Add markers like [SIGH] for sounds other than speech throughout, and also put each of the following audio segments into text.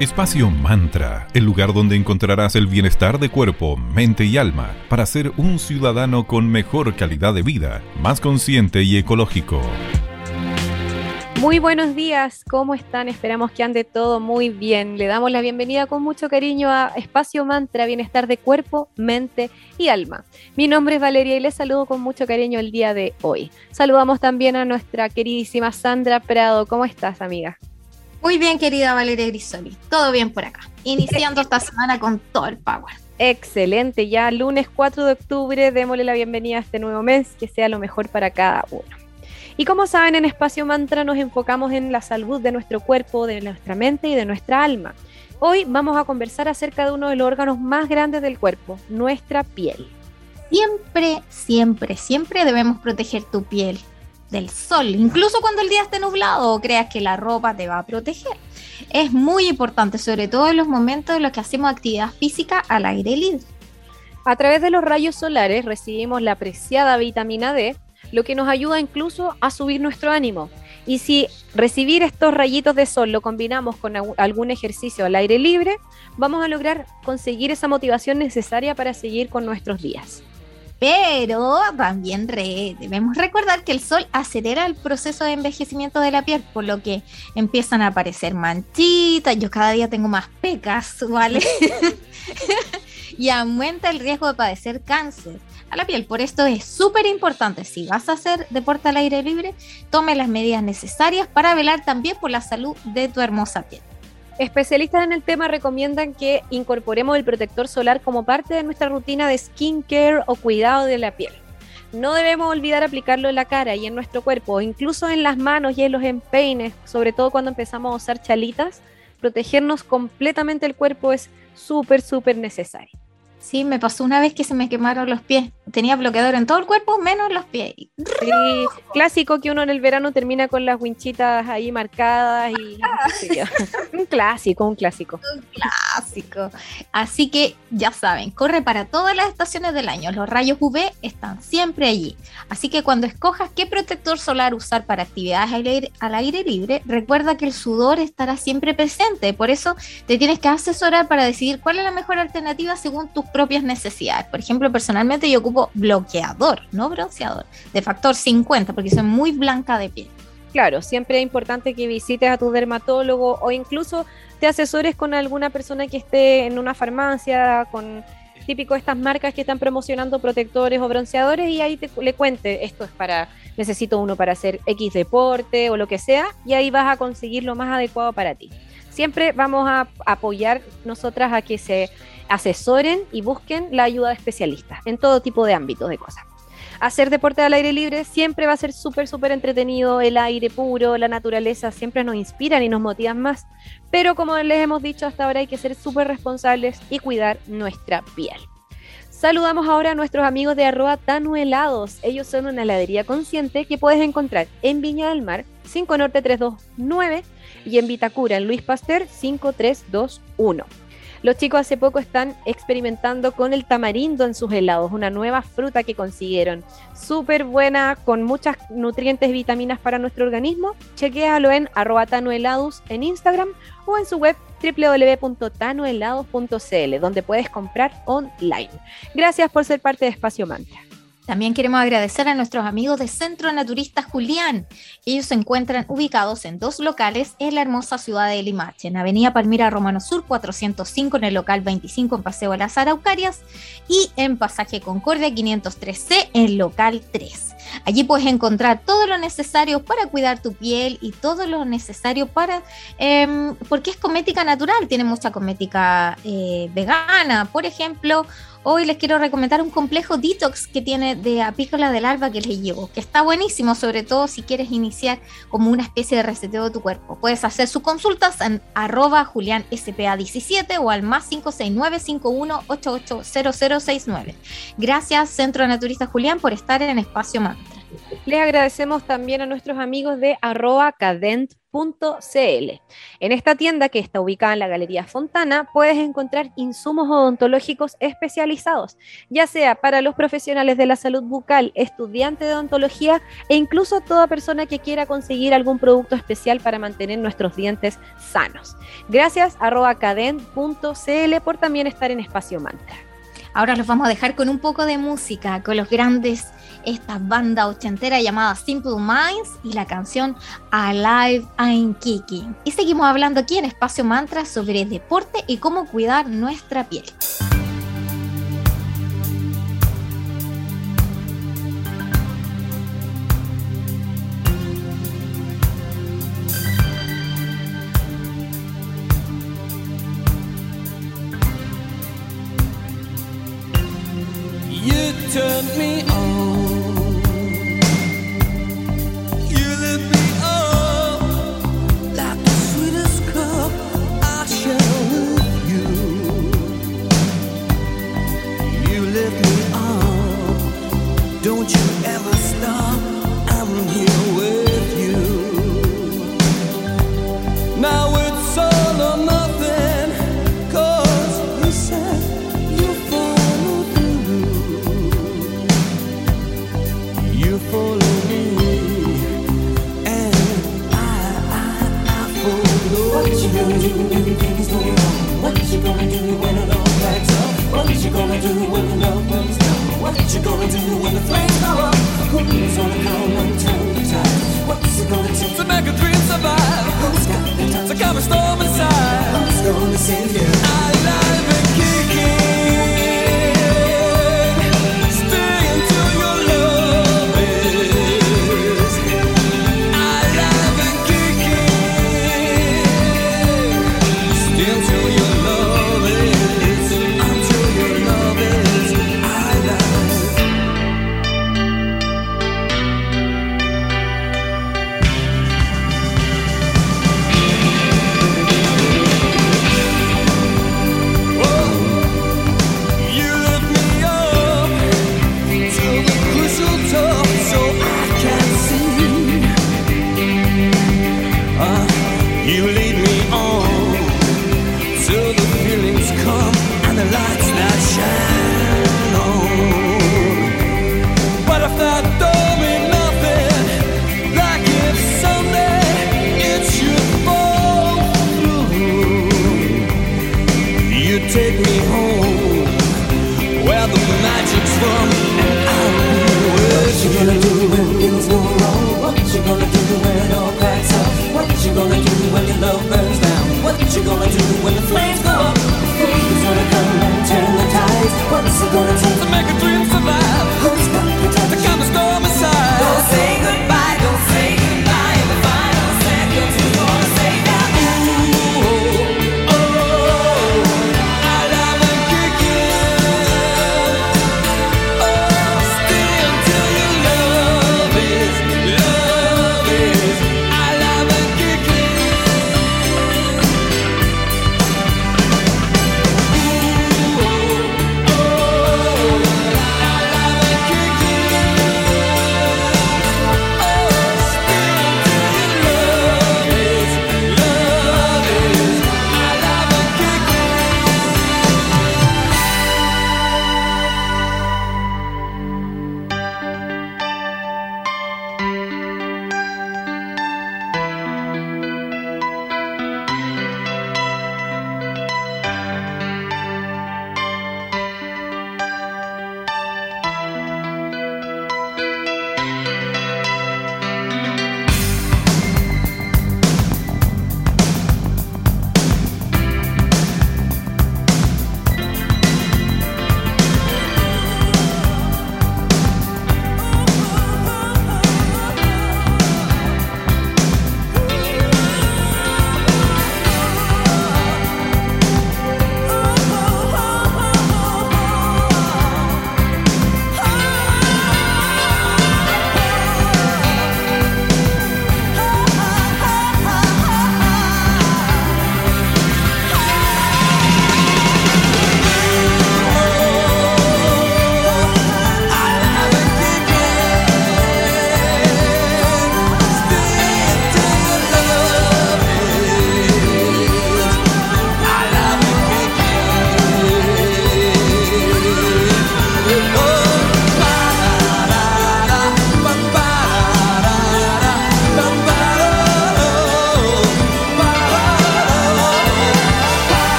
Espacio Mantra, el lugar donde encontrarás el bienestar de cuerpo, mente y alma para ser un ciudadano con mejor calidad de vida, más consciente y ecológico. Muy buenos días, ¿cómo están? Esperamos que ande todo muy bien. Le damos la bienvenida con mucho cariño a Espacio Mantra, bienestar de cuerpo, mente y alma. Mi nombre es Valeria y les saludo con mucho cariño el día de hoy. Saludamos también a nuestra queridísima Sandra Prado. ¿Cómo estás, amiga? Muy bien, querida Valeria Grisoli. Todo bien por acá. Iniciando esta semana con todo el power. Excelente, ya lunes 4 de octubre, démosle la bienvenida a este nuevo mes, que sea lo mejor para cada uno. Y como saben, en Espacio Mantra nos enfocamos en la salud de nuestro cuerpo, de nuestra mente y de nuestra alma. Hoy vamos a conversar acerca de uno de los órganos más grandes del cuerpo, nuestra piel. Siempre, siempre, siempre debemos proteger tu piel del sol, incluso cuando el día esté nublado o creas que la ropa te va a proteger. Es muy importante, sobre todo en los momentos en los que hacemos actividad física al aire libre. A través de los rayos solares recibimos la apreciada vitamina D, lo que nos ayuda incluso a subir nuestro ánimo. Y si recibir estos rayitos de sol lo combinamos con algún ejercicio al aire libre, vamos a lograr conseguir esa motivación necesaria para seguir con nuestros días. Pero también debemos recordar que el sol acelera el proceso de envejecimiento de la piel, por lo que empiezan a aparecer manchitas, yo cada día tengo más pecas, [LAUGHS] ¿vale? y aumenta el riesgo de padecer cáncer a la piel. Por esto es súper importante, si vas a hacer deporte al aire libre, tome las medidas necesarias para velar también por la salud de tu hermosa piel. Especialistas en el tema recomiendan que incorporemos el protector solar como parte de nuestra rutina de skincare o cuidado de la piel. No debemos olvidar aplicarlo en la cara y en nuestro cuerpo, incluso en las manos y en los empeines, sobre todo cuando empezamos a usar chalitas. Protegernos completamente el cuerpo es súper, súper necesario. Sí, me pasó una vez que se me quemaron los pies. Tenía bloqueador en todo el cuerpo, menos los pies. Sí, clásico que uno en el verano termina con las winchitas ahí marcadas y [LAUGHS] un clásico, un clásico. Un clásico. Así que ya saben, corre para todas las estaciones del año. Los rayos UV están siempre allí. Así que cuando escojas qué protector solar usar para actividades al aire, al aire libre, recuerda que el sudor estará siempre presente. Por eso te tienes que asesorar para decidir cuál es la mejor alternativa según tus propias necesidades. Por ejemplo, personalmente yo ocupo bloqueador, no bronceador, de factor 50, porque soy muy blanca de piel. Claro, siempre es importante que visites a tu dermatólogo o incluso te asesores con alguna persona que esté en una farmacia, con típico estas marcas que están promocionando protectores o bronceadores y ahí te, le cuente, esto es para, necesito uno para hacer X deporte o lo que sea, y ahí vas a conseguir lo más adecuado para ti. Siempre vamos a apoyar nosotras a que se asesoren y busquen la ayuda de especialistas en todo tipo de ámbitos de cosas. Hacer deporte al aire libre siempre va a ser súper, súper entretenido, el aire puro, la naturaleza siempre nos inspiran y nos motivan más, pero como les hemos dicho hasta ahora hay que ser súper responsables y cuidar nuestra piel. Saludamos ahora a nuestros amigos de arroba Tanuelados. Ellos son una heladería consciente que puedes encontrar en Viña del Mar 5 Norte 329 y en Vitacura en Luis Pasteur 5321. Los chicos hace poco están experimentando con el tamarindo en sus helados, una nueva fruta que consiguieron. Súper buena, con muchas nutrientes y vitaminas para nuestro organismo. Chequéalo en arroba en Instagram o en su web www.tanuhelados.cl, donde puedes comprar online. Gracias por ser parte de Espacio Mantra. También queremos agradecer a nuestros amigos de Centro Naturista Julián. Ellos se encuentran ubicados en dos locales en la hermosa ciudad de Limache, en Avenida Palmira Romano Sur 405 en el local 25 en Paseo de las Araucarias y en Pasaje Concordia 503C en local 3. Allí puedes encontrar todo lo necesario para cuidar tu piel y todo lo necesario para, em, porque es cosmética natural, tiene mucha cosmética eh, vegana, por ejemplo, Hoy les quiero recomendar un complejo detox que tiene de apícola del alba que les llevo, que está buenísimo, sobre todo si quieres iniciar como una especie de reseteo de tu cuerpo. Puedes hacer sus consultas en arroba julianspa17 o al más 569 Gracias Centro Naturista Julián por estar en Espacio Les agradecemos también a nuestros amigos de arroba cadent.cl. En esta tienda que está ubicada en la Galería Fontana puedes encontrar insumos odontológicos especializados, ya sea para los profesionales de la salud bucal, estudiantes de odontología e incluso toda persona que quiera conseguir algún producto especial para mantener nuestros dientes sanos. Gracias arroba cadent.cl por también estar en Espacio Mantra. Ahora los vamos a dejar con un poco de música, con los grandes, esta banda ochentera llamada Simple Minds y la canción Alive I'm Kicking. Y seguimos hablando aquí en Espacio Mantra sobre deporte y cómo cuidar nuestra piel. Turned me on. When the love you gonna do when the flames go up? Who's gonna come and? What's it gonna take to make a dream survive? Who's got the time to calm a storm inside? Who's gonna save you? Alive and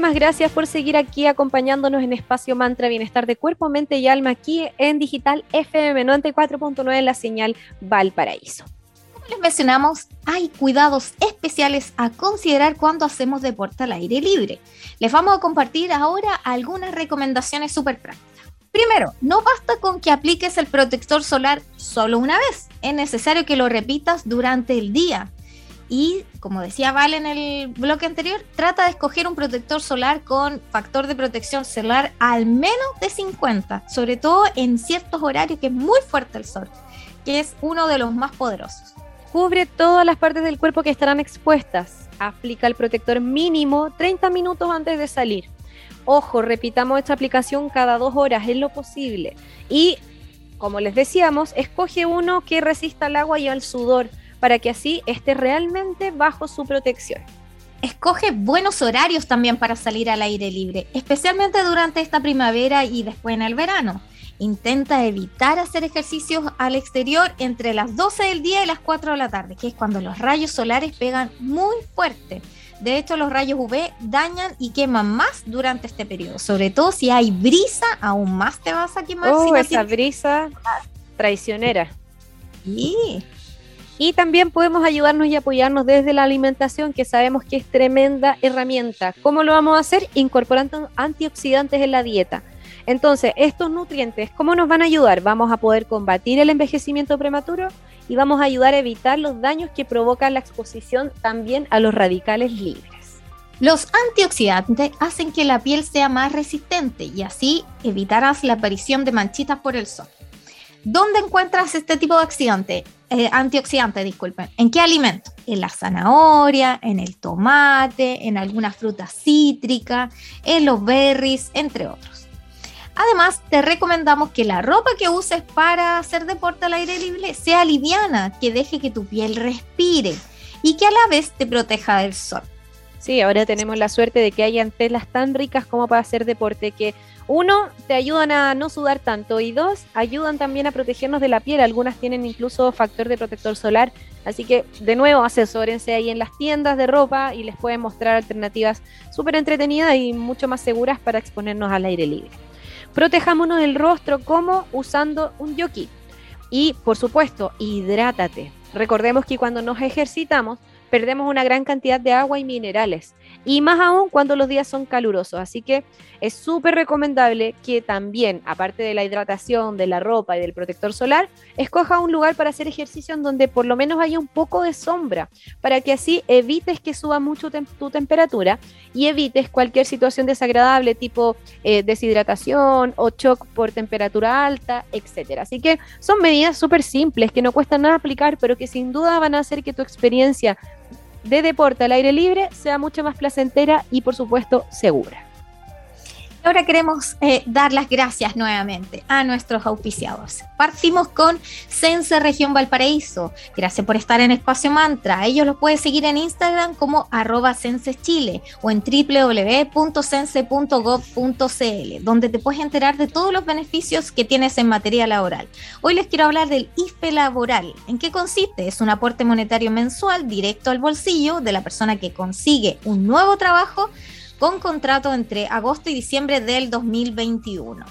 Muchísimas gracias por seguir aquí acompañándonos en Espacio Mantra Bienestar de Cuerpo, Mente y Alma aquí en Digital FM 94.9 en la señal Valparaíso. Como les mencionamos, hay cuidados especiales a considerar cuando hacemos deporte al aire libre. Les vamos a compartir ahora algunas recomendaciones súper prácticas. Primero, no basta con que apliques el protector solar solo una vez. Es necesario que lo repitas durante el día. Y como decía Val en el bloque anterior, trata de escoger un protector solar con factor de protección solar al menos de 50, sobre todo en ciertos horarios que es muy fuerte el sol, que es uno de los más poderosos. Cubre todas las partes del cuerpo que estarán expuestas. Aplica el protector mínimo 30 minutos antes de salir. Ojo, repitamos esta aplicación cada dos horas, es lo posible. Y, como les decíamos, escoge uno que resista al agua y al sudor para que así esté realmente bajo su protección. Escoge buenos horarios también para salir al aire libre, especialmente durante esta primavera y después en el verano. Intenta evitar hacer ejercicios al exterior entre las 12 del día y las 4 de la tarde, que es cuando los rayos solares pegan muy fuerte. De hecho, los rayos UV dañan y queman más durante este periodo. Sobre todo si hay brisa, aún más te vas a quemar. Oh, si no esa brisa traicionera. Sí. Y también podemos ayudarnos y apoyarnos desde la alimentación, que sabemos que es tremenda herramienta. ¿Cómo lo vamos a hacer? Incorporando antioxidantes en la dieta. Entonces, estos nutrientes, ¿cómo nos van a ayudar? Vamos a poder combatir el envejecimiento prematuro y vamos a ayudar a evitar los daños que provoca la exposición también a los radicales libres. Los antioxidantes hacen que la piel sea más resistente y así evitarás la aparición de manchitas por el sol. ¿Dónde encuentras este tipo de? Eh, antioxidante, disculpen. ¿En qué alimento? En la zanahoria, en el tomate, en algunas frutas cítricas, en los berries, entre otros. Además, te recomendamos que la ropa que uses para hacer deporte al aire libre sea liviana, que deje que tu piel respire y que a la vez te proteja del sol. Sí, ahora tenemos la suerte de que hayan telas tan ricas como para hacer deporte que uno, te ayudan a no sudar tanto y dos, ayudan también a protegernos de la piel. Algunas tienen incluso factor de protector solar. Así que, de nuevo, asesórense ahí en las tiendas de ropa y les pueden mostrar alternativas súper entretenidas y mucho más seguras para exponernos al aire libre. Protejámonos del rostro como usando un yoki. Y, por supuesto, hidrátate. Recordemos que cuando nos ejercitamos, perdemos una gran cantidad de agua y minerales. Y más aún cuando los días son calurosos. Así que es súper recomendable que también, aparte de la hidratación, de la ropa y del protector solar, escoja un lugar para hacer ejercicio en donde por lo menos haya un poco de sombra, para que así evites que suba mucho tu temperatura y evites cualquier situación desagradable tipo eh, deshidratación o shock por temperatura alta, etcétera. Así que son medidas súper simples que no cuestan nada aplicar, pero que sin duda van a hacer que tu experiencia de deporte al aire libre sea mucho más placentera y por supuesto segura. Ahora queremos eh, dar las gracias nuevamente a nuestros auspiciados. Partimos con Sense Región Valparaíso. Gracias por estar en Espacio Mantra. Ellos los puedes seguir en Instagram como arroba Chile o en www.sense.gov.cl, donde te puedes enterar de todos los beneficios que tienes en materia laboral. Hoy les quiero hablar del IFE laboral. ¿En qué consiste? Es un aporte monetario mensual directo al bolsillo de la persona que consigue un nuevo trabajo con contrato entre agosto y diciembre del 2021.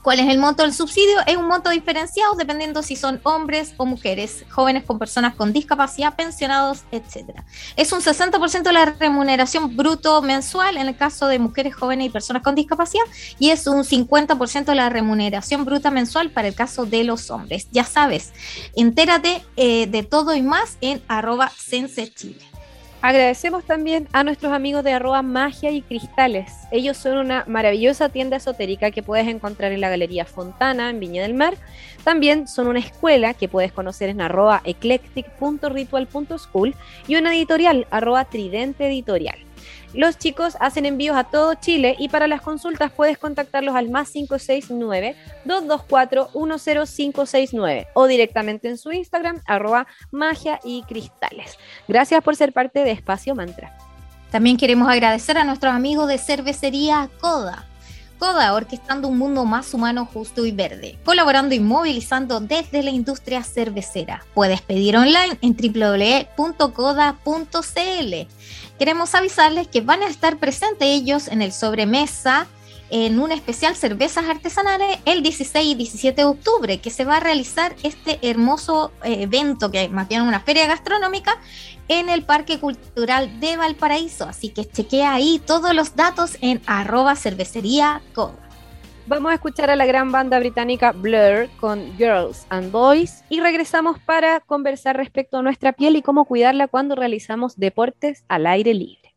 ¿Cuál es el monto del subsidio? Es un monto diferenciado dependiendo si son hombres o mujeres, jóvenes con personas con discapacidad, pensionados, etc. Es un 60% de la remuneración bruto mensual en el caso de mujeres jóvenes y personas con discapacidad y es un 50% de la remuneración bruta mensual para el caso de los hombres. Ya sabes, entérate eh, de todo y más en arroba Sense Chile. Agradecemos también a nuestros amigos de arroba magia y cristales. Ellos son una maravillosa tienda esotérica que puedes encontrar en la Galería Fontana, en Viña del Mar. También son una escuela que puedes conocer en arroba eclectic.ritual.school y una editorial, arroba tridente editorial. Los chicos hacen envíos a todo Chile y para las consultas puedes contactarlos al más 569-224-10569 o directamente en su Instagram, arroba magia y cristales. Gracias por ser parte de Espacio Mantra. También queremos agradecer a nuestros amigos de Cervecería Coda. Coda, orquestando un mundo más humano, justo y verde, colaborando y movilizando desde la industria cervecera. Puedes pedir online en www.coda.cl. Queremos avisarles que van a estar presentes ellos en el sobremesa en un especial Cervezas Artesanales el 16 y 17 de octubre, que se va a realizar este hermoso eh, evento, que más bien una feria gastronómica, en el Parque Cultural de Valparaíso. Así que chequea ahí todos los datos en arroba cervecería Vamos a escuchar a la gran banda británica Blur con Girls and Boys y regresamos para conversar respecto a nuestra piel y cómo cuidarla cuando realizamos deportes al aire libre.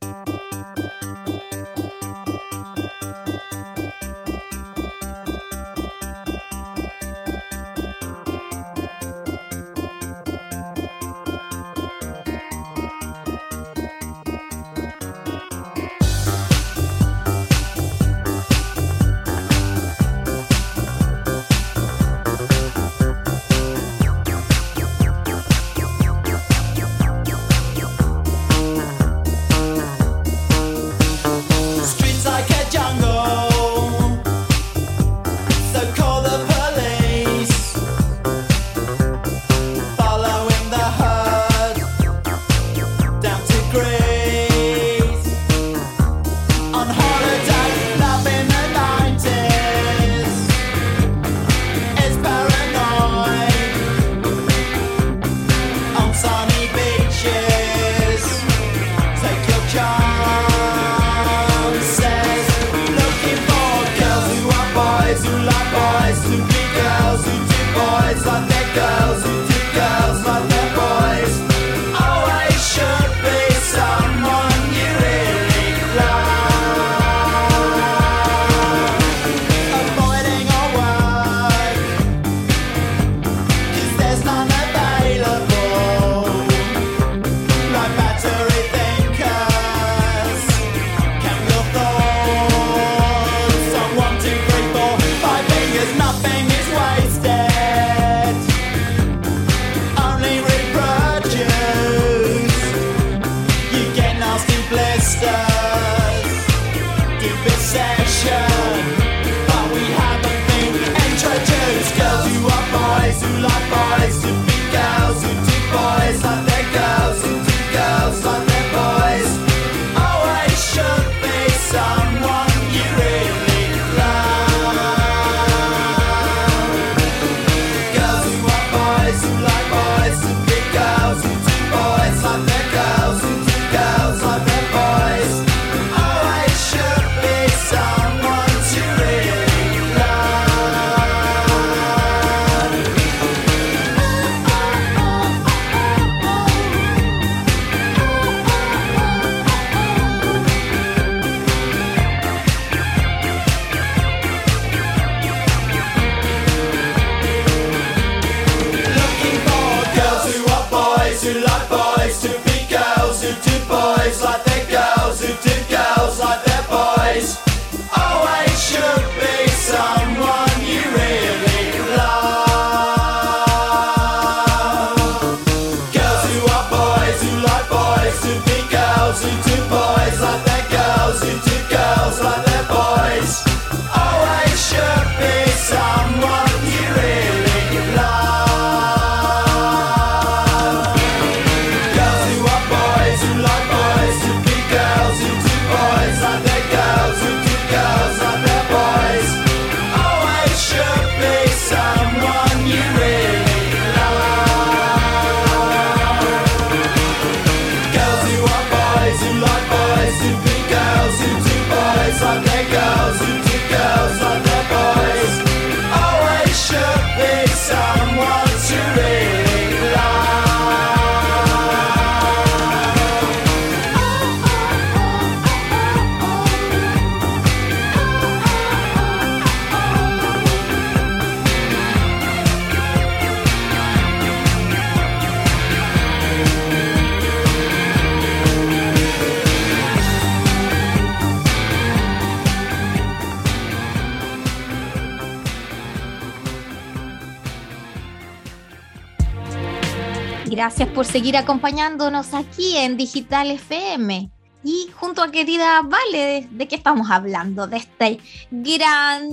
Gracias por seguir acompañándonos aquí en Digital FM. Y junto a querida Vale, ¿de, qué estamos hablando? De este gran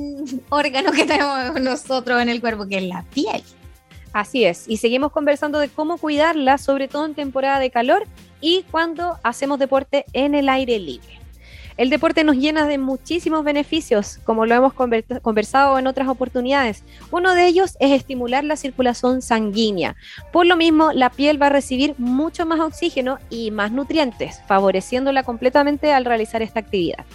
órgano que tenemos nosotros en el cuerpo, que es la piel. Así es, y seguimos conversando de cómo cuidarla, sobre todo en temporada de calor y cuando hacemos deporte en el aire libre. El deporte nos llena de muchísimos beneficios, como lo hemos conversado en otras oportunidades. Uno de ellos es estimular la circulación sanguínea. Por lo mismo, la piel va a recibir mucho más oxígeno y más nutrientes, favoreciéndola completamente al realizar esta actividad.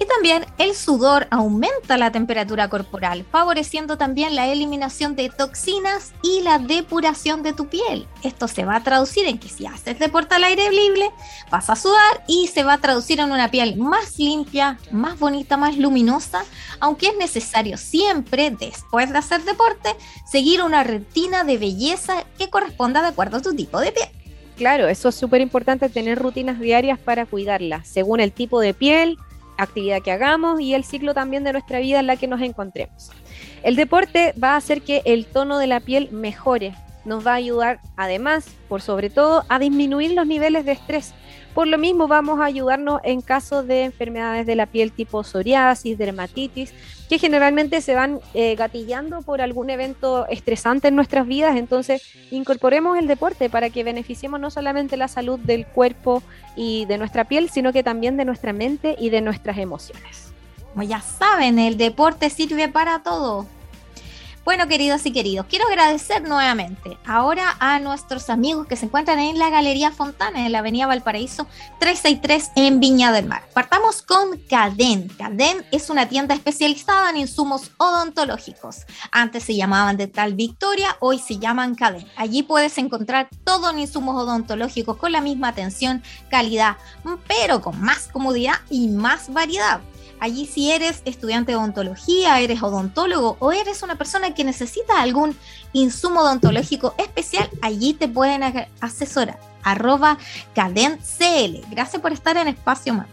Y también el sudor aumenta la temperatura corporal, favoreciendo también la eliminación de toxinas y la depuración de tu piel. Esto se va a traducir en que si haces deporte al aire libre, vas a sudar y se va a traducir en una piel más limpia, más bonita, más luminosa, aunque es necesario siempre, después de hacer deporte, seguir una rutina de belleza que corresponda de acuerdo a tu tipo de piel. Claro, eso es súper importante tener rutinas diarias para cuidarla, según el tipo de piel, actividad que hagamos y el ciclo también de nuestra vida en la que nos encontremos. El deporte va a hacer que el tono de la piel mejore, nos va a ayudar además, por sobre todo, a disminuir los niveles de estrés. Por lo mismo vamos a ayudarnos en caso de enfermedades de la piel tipo psoriasis, dermatitis, que generalmente se van eh, gatillando por algún evento estresante en nuestras vidas. Entonces, incorporemos el deporte para que beneficiemos no solamente la salud del cuerpo y de nuestra piel, sino que también de nuestra mente y de nuestras emociones. Como ya saben, el deporte sirve para todo bueno, queridos y queridos, quiero agradecer nuevamente ahora a nuestros amigos que se encuentran en la Galería Fontana, en la Avenida Valparaíso 363 en Viña del Mar. Partamos con Cadén. Cadén es una tienda especializada en insumos odontológicos. Antes se llamaban de tal Victoria, hoy se llaman Cadén. Allí puedes encontrar todo en insumos odontológicos con la misma atención, calidad, pero con más comodidad y más variedad. Allí si eres estudiante de odontología, eres odontólogo o eres una persona que necesita algún insumo odontológico especial, allí te pueden asesorar. Arroba CadentCL. Gracias por estar en Espacio Más.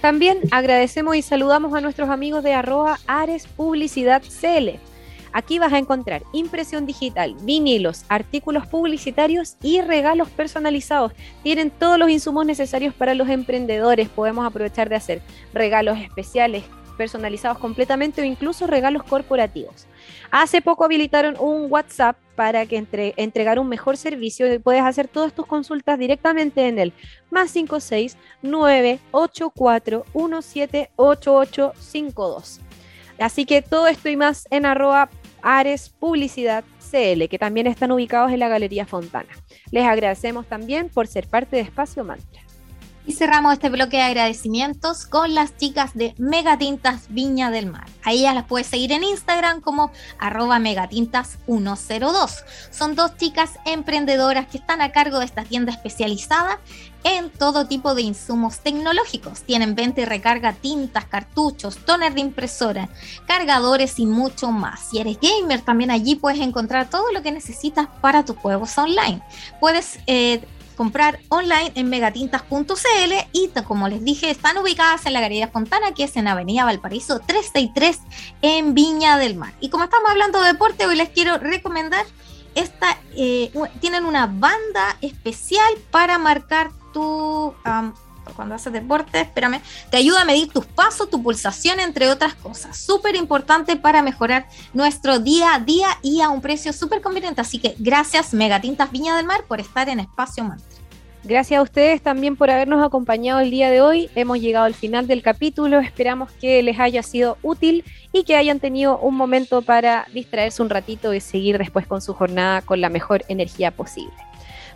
También agradecemos y saludamos a nuestros amigos de arroba Ares Publicidad CL Aquí vas a encontrar impresión digital, vinilos, artículos publicitarios y regalos personalizados. Tienen todos los insumos necesarios para los emprendedores. Podemos aprovechar de hacer regalos especiales, personalizados completamente o incluso regalos corporativos. Hace poco habilitaron un WhatsApp para que entre, entregar un mejor servicio. Puedes hacer todas tus consultas directamente en el más 56 984 178852. Así que todo esto y más en arroba Ares Publicidad CL, que también están ubicados en la Galería Fontana. Les agradecemos también por ser parte de Espacio Mantra. Y cerramos este bloque de agradecimientos con las chicas de Megatintas Viña del Mar. A ellas las puedes seguir en Instagram como arroba megatintas102. Son dos chicas emprendedoras que están a cargo de esta tienda especializada en todo tipo de insumos tecnológicos. Tienen venta y recarga tintas, cartuchos, toner de impresora, cargadores y mucho más. Si eres gamer, también allí puedes encontrar todo lo que necesitas para tus juegos online. Puedes eh, comprar online en megatintas.cl y como les dije, están ubicadas en la Galería Fontana, que es en Avenida Valparaíso 363 en Viña del Mar. Y como estamos hablando de deporte, hoy les quiero recomendar esta, eh, tienen una banda especial para marcar tu cuando haces deporte, espérame, te ayuda a medir tus pasos, tu pulsación, entre otras cosas. Súper importante para mejorar nuestro día a día y a un precio súper conveniente. Así que gracias Megatintas Viña del Mar por estar en Espacio Mantra. Gracias a ustedes también por habernos acompañado el día de hoy. Hemos llegado al final del capítulo. Esperamos que les haya sido útil y que hayan tenido un momento para distraerse un ratito y seguir después con su jornada con la mejor energía posible.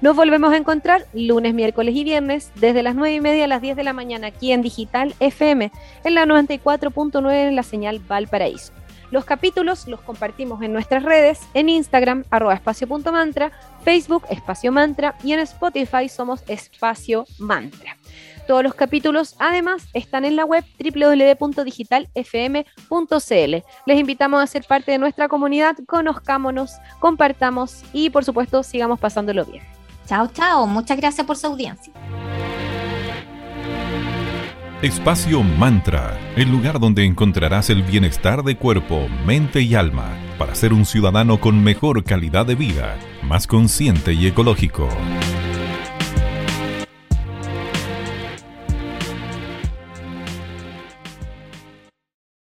Nos volvemos a encontrar lunes, miércoles y viernes desde las 9 y media a las 10 de la mañana aquí en Digital FM en la 94.9 en la señal Valparaíso. Los capítulos los compartimos en nuestras redes, en Instagram, arroba espacio.mantra, Facebook, espacio mantra y en Spotify somos espacio mantra. Todos los capítulos además están en la web www.digitalfm.cl. Les invitamos a ser parte de nuestra comunidad, conozcámonos, compartamos y por supuesto sigamos pasándolo bien. Chao, chao. Muchas gracias por su audiencia. Espacio Mantra, el lugar donde encontrarás el bienestar de cuerpo, mente y alma para ser un ciudadano con mejor calidad de vida, más consciente y ecológico.